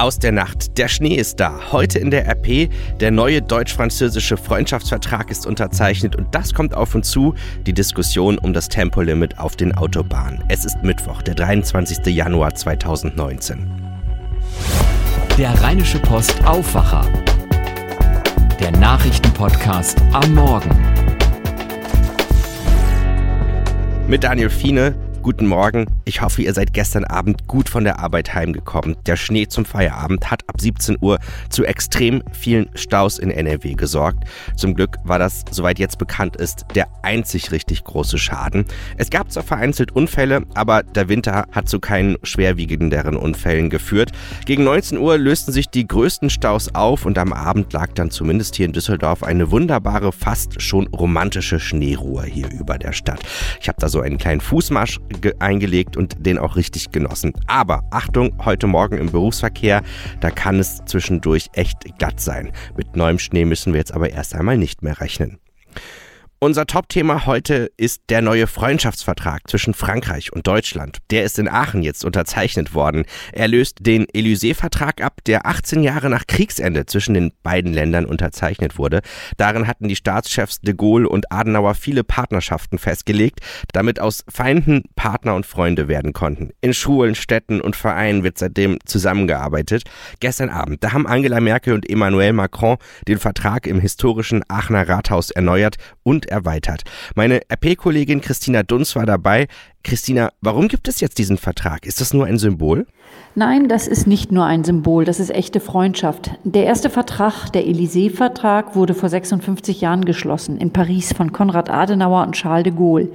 Aus der Nacht. Der Schnee ist da. Heute in der RP. Der neue deutsch-französische Freundschaftsvertrag ist unterzeichnet und das kommt auf uns zu. Die Diskussion um das Tempolimit auf den Autobahnen. Es ist Mittwoch, der 23. Januar 2019. Der Rheinische Post Aufwacher. Der Nachrichtenpodcast am Morgen. Mit Daniel Fiene. Guten Morgen. Ich hoffe, ihr seid gestern Abend gut von der Arbeit heimgekommen. Der Schnee zum Feierabend hat ab 17 Uhr zu extrem vielen Staus in NRW gesorgt. Zum Glück war das, soweit jetzt bekannt ist, der einzig richtig große Schaden. Es gab zwar vereinzelt Unfälle, aber der Winter hat zu keinen schwerwiegenderen Unfällen geführt. Gegen 19 Uhr lösten sich die größten Staus auf und am Abend lag dann zumindest hier in Düsseldorf eine wunderbare, fast schon romantische Schneeruhe hier über der Stadt. Ich habe da so einen kleinen Fußmarsch eingelegt und den auch richtig genossen. Aber Achtung, heute Morgen im Berufsverkehr, da kann es zwischendurch echt glatt sein. Mit neuem Schnee müssen wir jetzt aber erst einmal nicht mehr rechnen. Unser Top-Thema heute ist der neue Freundschaftsvertrag zwischen Frankreich und Deutschland. Der ist in Aachen jetzt unterzeichnet worden. Er löst den Élysée-Vertrag ab, der 18 Jahre nach Kriegsende zwischen den beiden Ländern unterzeichnet wurde. Darin hatten die Staatschefs de Gaulle und Adenauer viele Partnerschaften festgelegt, damit aus Feinden Partner und Freunde werden konnten. In Schulen, Städten und Vereinen wird seitdem zusammengearbeitet. Gestern Abend, da haben Angela Merkel und Emmanuel Macron den Vertrag im historischen Aachener Rathaus erneuert und erweitert. Meine RP-Kollegin Christina Dunz war dabei. Christina, warum gibt es jetzt diesen Vertrag? Ist das nur ein Symbol? Nein, das ist nicht nur ein Symbol, das ist echte Freundschaft. Der erste Vertrag, der Élysée-Vertrag, wurde vor 56 Jahren geschlossen, in Paris von Konrad Adenauer und Charles de Gaulle.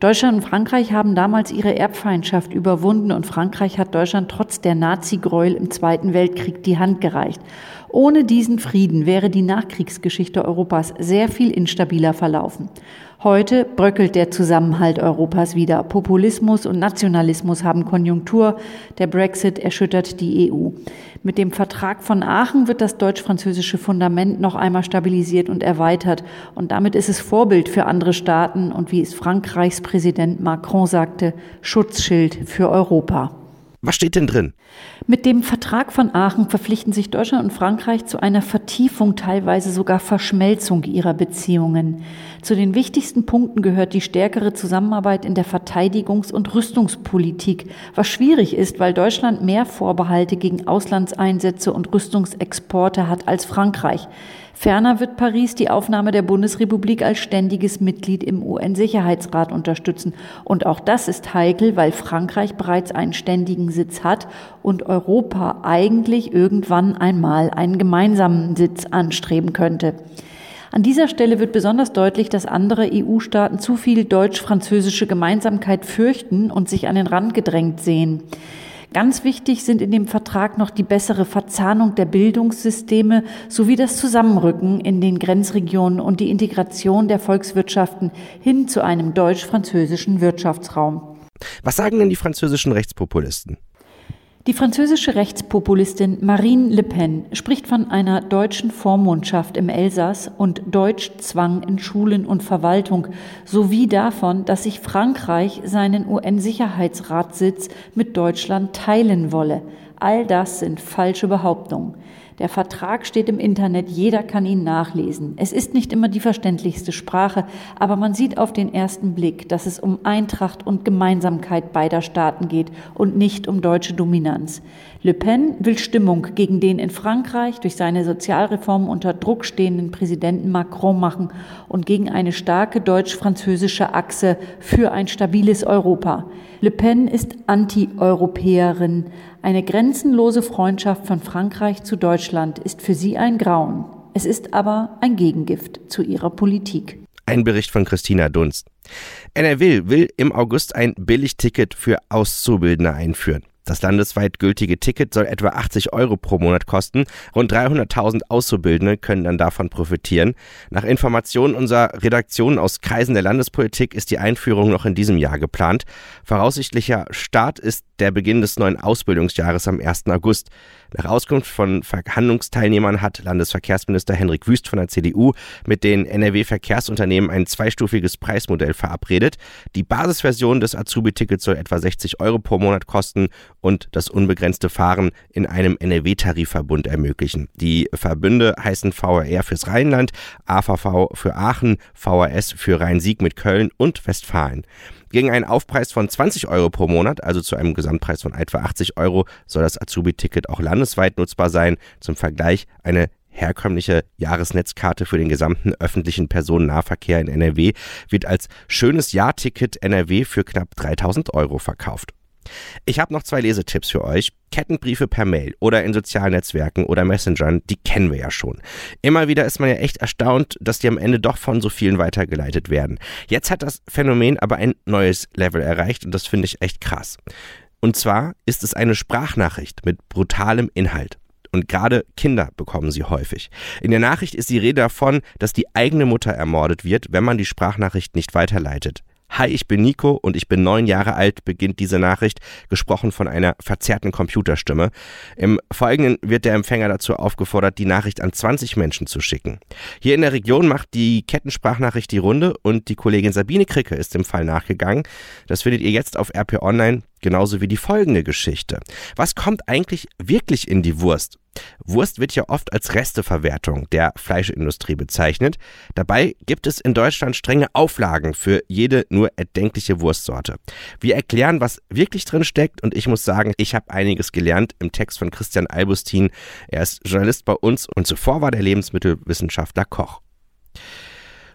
Deutschland und Frankreich haben damals ihre Erbfeindschaft überwunden und Frankreich hat Deutschland trotz der Nazi-Gräuel im Zweiten Weltkrieg die Hand gereicht. Ohne diesen Frieden wäre die Nachkriegsgeschichte Europas sehr viel instabiler verlaufen. Heute bröckelt der Zusammenhalt Europas wieder. Populismus und Nationalismus haben Konjunktur. Der Brexit erschüttert die EU. Mit dem Vertrag von Aachen wird das deutsch-französische Fundament noch einmal stabilisiert und erweitert. Und damit ist es Vorbild für andere Staaten und wie es Frankreichs Präsident Macron sagte, Schutzschild für Europa. Was steht denn drin? Mit dem Vertrag von Aachen verpflichten sich Deutschland und Frankreich zu einer Vertiefung, teilweise sogar Verschmelzung ihrer Beziehungen. Zu den wichtigsten Punkten gehört die stärkere Zusammenarbeit in der Verteidigungs- und Rüstungspolitik, was schwierig ist, weil Deutschland mehr Vorbehalte gegen Auslandseinsätze und Rüstungsexporte hat als Frankreich. Ferner wird Paris die Aufnahme der Bundesrepublik als ständiges Mitglied im UN-Sicherheitsrat unterstützen. Und auch das ist heikel, weil Frankreich bereits einen ständigen Sitz hat und Europa eigentlich irgendwann einmal einen gemeinsamen Sitz anstreben könnte. An dieser Stelle wird besonders deutlich, dass andere EU-Staaten zu viel deutsch-französische Gemeinsamkeit fürchten und sich an den Rand gedrängt sehen. Ganz wichtig sind in dem Vertrag noch die bessere Verzahnung der Bildungssysteme sowie das Zusammenrücken in den Grenzregionen und die Integration der Volkswirtschaften hin zu einem deutsch-französischen Wirtschaftsraum. Was sagen denn die französischen Rechtspopulisten? Die französische Rechtspopulistin Marine Le Pen spricht von einer deutschen Vormundschaft im Elsass und Deutschzwang in Schulen und Verwaltung sowie davon, dass sich Frankreich seinen UN-Sicherheitsratssitz mit Deutschland teilen wolle. All das sind falsche Behauptungen. Der Vertrag steht im Internet, jeder kann ihn nachlesen. Es ist nicht immer die verständlichste Sprache, aber man sieht auf den ersten Blick, dass es um Eintracht und Gemeinsamkeit beider Staaten geht und nicht um deutsche Dominanz. Le Pen will Stimmung gegen den in Frankreich durch seine Sozialreformen unter Druck stehenden Präsidenten Macron machen und gegen eine starke deutsch-französische Achse für ein stabiles Europa. Le Pen ist Anti-Europäerin. Eine grenzenlose Freundschaft von Frankreich zu Deutschland ist für sie ein Grauen. Es ist aber ein Gegengift zu ihrer Politik. Ein Bericht von Christina Dunst. NRW will im August ein Billigticket für Auszubildende einführen. Das landesweit gültige Ticket soll etwa 80 Euro pro Monat kosten. Rund 300.000 Auszubildende können dann davon profitieren. Nach Informationen unserer Redaktion aus Kreisen der Landespolitik ist die Einführung noch in diesem Jahr geplant. Voraussichtlicher Start ist der Beginn des neuen Ausbildungsjahres am 1. August. Nach Auskunft von Verhandlungsteilnehmern hat Landesverkehrsminister Henrik Wüst von der CDU mit den NRW-Verkehrsunternehmen ein zweistufiges Preismodell verabredet. Die Basisversion des Azubi-Tickets soll etwa 60 Euro pro Monat kosten und das unbegrenzte Fahren in einem NRW-Tarifverbund ermöglichen. Die Verbünde heißen VRR fürs Rheinland, AVV für Aachen, VRS für Rhein-Sieg mit Köln und Westfalen. Gegen einen Aufpreis von 20 Euro pro Monat, also zu einem Gesamtpreis von etwa 80 Euro, soll das Azubi-Ticket auch landesweit nutzbar sein. Zum Vergleich eine herkömmliche Jahresnetzkarte für den gesamten öffentlichen Personennahverkehr in NRW wird als schönes Jahrticket NRW für knapp 3000 Euro verkauft. Ich habe noch zwei Lesetipps für euch. Kettenbriefe per Mail oder in sozialen Netzwerken oder Messengern, die kennen wir ja schon. Immer wieder ist man ja echt erstaunt, dass die am Ende doch von so vielen weitergeleitet werden. Jetzt hat das Phänomen aber ein neues Level erreicht und das finde ich echt krass. Und zwar ist es eine Sprachnachricht mit brutalem Inhalt. Und gerade Kinder bekommen sie häufig. In der Nachricht ist die Rede davon, dass die eigene Mutter ermordet wird, wenn man die Sprachnachricht nicht weiterleitet. Hi, ich bin Nico und ich bin neun Jahre alt, beginnt diese Nachricht, gesprochen von einer verzerrten Computerstimme. Im Folgenden wird der Empfänger dazu aufgefordert, die Nachricht an 20 Menschen zu schicken. Hier in der Region macht die Kettensprachnachricht die Runde und die Kollegin Sabine Kricke ist dem Fall nachgegangen. Das findet ihr jetzt auf RP Online Genauso wie die folgende Geschichte. Was kommt eigentlich wirklich in die Wurst? Wurst wird ja oft als Resteverwertung der Fleischindustrie bezeichnet. Dabei gibt es in Deutschland strenge Auflagen für jede nur erdenkliche Wurstsorte. Wir erklären, was wirklich drin steckt und ich muss sagen, ich habe einiges gelernt im Text von Christian Albustin. Er ist Journalist bei uns und zuvor war der Lebensmittelwissenschaftler Koch.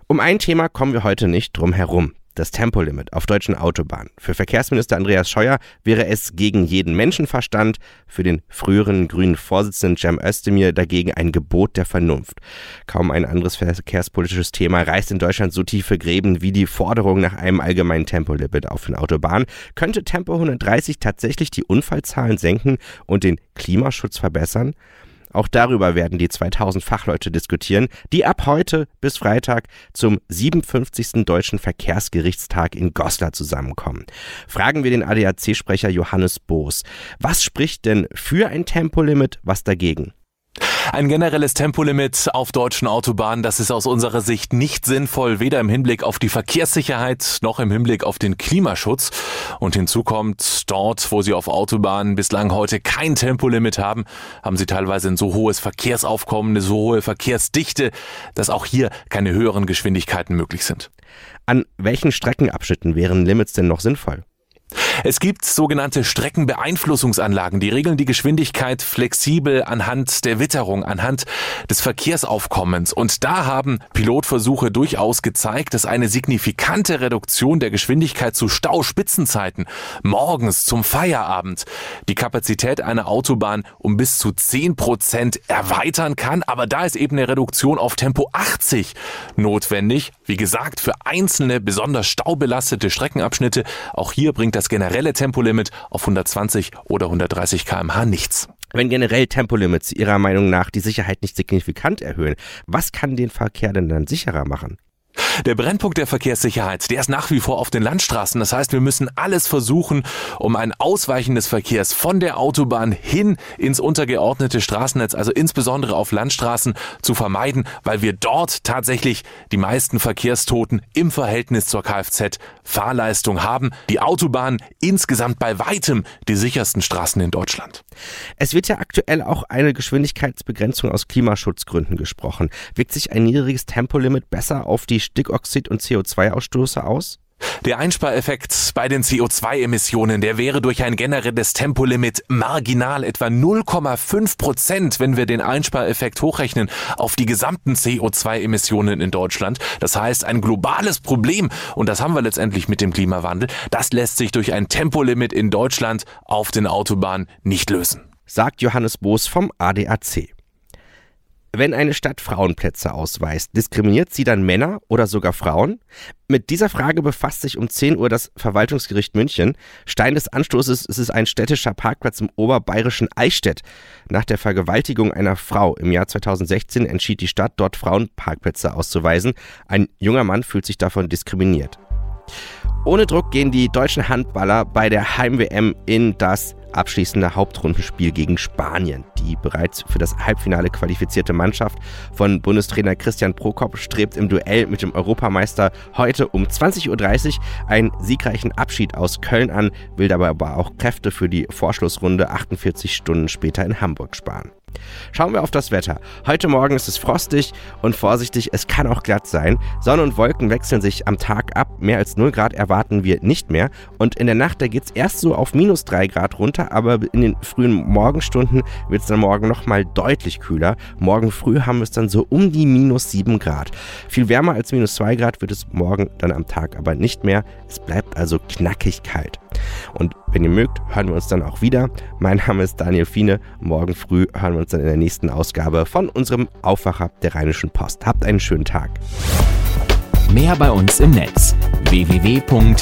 Um ein Thema kommen wir heute nicht drum herum das Tempolimit auf deutschen Autobahnen. Für Verkehrsminister Andreas Scheuer wäre es gegen jeden Menschenverstand, für den früheren grünen Vorsitzenden Cem Özdemir dagegen ein Gebot der Vernunft. Kaum ein anderes verkehrspolitisches Thema reißt in Deutschland so tiefe Gräben wie die Forderung nach einem allgemeinen Tempolimit auf den Autobahnen. Könnte Tempo 130 tatsächlich die Unfallzahlen senken und den Klimaschutz verbessern? Auch darüber werden die 2000 Fachleute diskutieren, die ab heute bis Freitag zum 57. Deutschen Verkehrsgerichtstag in Goslar zusammenkommen. Fragen wir den ADAC-Sprecher Johannes Boos. Was spricht denn für ein Tempolimit, was dagegen? Ein generelles Tempolimit auf deutschen Autobahnen, das ist aus unserer Sicht nicht sinnvoll, weder im Hinblick auf die Verkehrssicherheit noch im Hinblick auf den Klimaschutz. Und hinzu kommt, dort, wo Sie auf Autobahnen bislang heute kein Tempolimit haben, haben Sie teilweise ein so hohes Verkehrsaufkommen, eine so hohe Verkehrsdichte, dass auch hier keine höheren Geschwindigkeiten möglich sind. An welchen Streckenabschnitten wären Limits denn noch sinnvoll? Es gibt sogenannte Streckenbeeinflussungsanlagen, die regeln die Geschwindigkeit flexibel anhand der Witterung, anhand des Verkehrsaufkommens. Und da haben Pilotversuche durchaus gezeigt, dass eine signifikante Reduktion der Geschwindigkeit zu Stauspitzenzeiten morgens zum Feierabend die Kapazität einer Autobahn um bis zu 10 Prozent erweitern kann. Aber da ist eben eine Reduktion auf Tempo 80 notwendig. Wie gesagt, für einzelne besonders staubelastete Streckenabschnitte. Auch hier bringt das generelle Tempolimit auf 120 oder 130 km/h nichts. Wenn generell Tempolimits Ihrer Meinung nach die Sicherheit nicht signifikant erhöhen, was kann den Verkehr denn dann sicherer machen? Der Brennpunkt der Verkehrssicherheit, der ist nach wie vor auf den Landstraßen. Das heißt, wir müssen alles versuchen, um ein Ausweichen des Verkehrs von der Autobahn hin ins untergeordnete Straßennetz, also insbesondere auf Landstraßen, zu vermeiden, weil wir dort tatsächlich die meisten Verkehrstoten im Verhältnis zur Kfz-Fahrleistung haben. Die Autobahn insgesamt bei weitem die sichersten Straßen in Deutschland. Es wird ja aktuell auch eine Geschwindigkeitsbegrenzung aus Klimaschutzgründen gesprochen. Wirkt sich ein niedriges Tempolimit besser auf die Stickoxid- und CO2-Ausstoße aus? Der Einspareffekt bei den CO2-Emissionen, der wäre durch ein generelles Tempolimit marginal etwa 0,5 Prozent, wenn wir den Einspareffekt hochrechnen auf die gesamten CO2-Emissionen in Deutschland. Das heißt, ein globales Problem, und das haben wir letztendlich mit dem Klimawandel, das lässt sich durch ein Tempolimit in Deutschland auf den Autobahnen nicht lösen. Sagt Johannes Boos vom ADAC. Wenn eine Stadt Frauenplätze ausweist, diskriminiert sie dann Männer oder sogar Frauen? Mit dieser Frage befasst sich um 10 Uhr das Verwaltungsgericht München. Stein des Anstoßes ist es ein städtischer Parkplatz im oberbayerischen Eichstätt. Nach der Vergewaltigung einer Frau im Jahr 2016 entschied die Stadt, dort Frauenparkplätze auszuweisen. Ein junger Mann fühlt sich davon diskriminiert. Ohne Druck gehen die deutschen Handballer bei der Heim-WM in das abschließende Hauptrundenspiel gegen Spanien. Die bereits für das Halbfinale qualifizierte Mannschaft von Bundestrainer Christian Prokop strebt im Duell mit dem Europameister heute um 20.30 Uhr einen siegreichen Abschied aus Köln an, will dabei aber auch Kräfte für die Vorschlussrunde 48 Stunden später in Hamburg sparen. Schauen wir auf das Wetter. Heute Morgen ist es frostig und vorsichtig, es kann auch glatt sein. Sonne und Wolken wechseln sich am Tag ab. Mehr als 0 Grad erwarten wir nicht mehr. Und in der Nacht, da geht es erst so auf minus 3 Grad runter, aber in den frühen Morgenstunden wird es dann morgen nochmal deutlich kühler. Morgen früh haben wir es dann so um die minus 7 Grad. Viel wärmer als minus 2 Grad wird es morgen dann am Tag aber nicht mehr. Es bleibt also knackig kalt. Und wenn ihr mögt, hören wir uns dann auch wieder. Mein Name ist Daniel Fiene. Morgen früh hören wir uns dann in der nächsten Ausgabe von unserem Aufwacher der Rheinischen Post. Habt einen schönen Tag. Mehr bei uns im Netz www.rp-online.de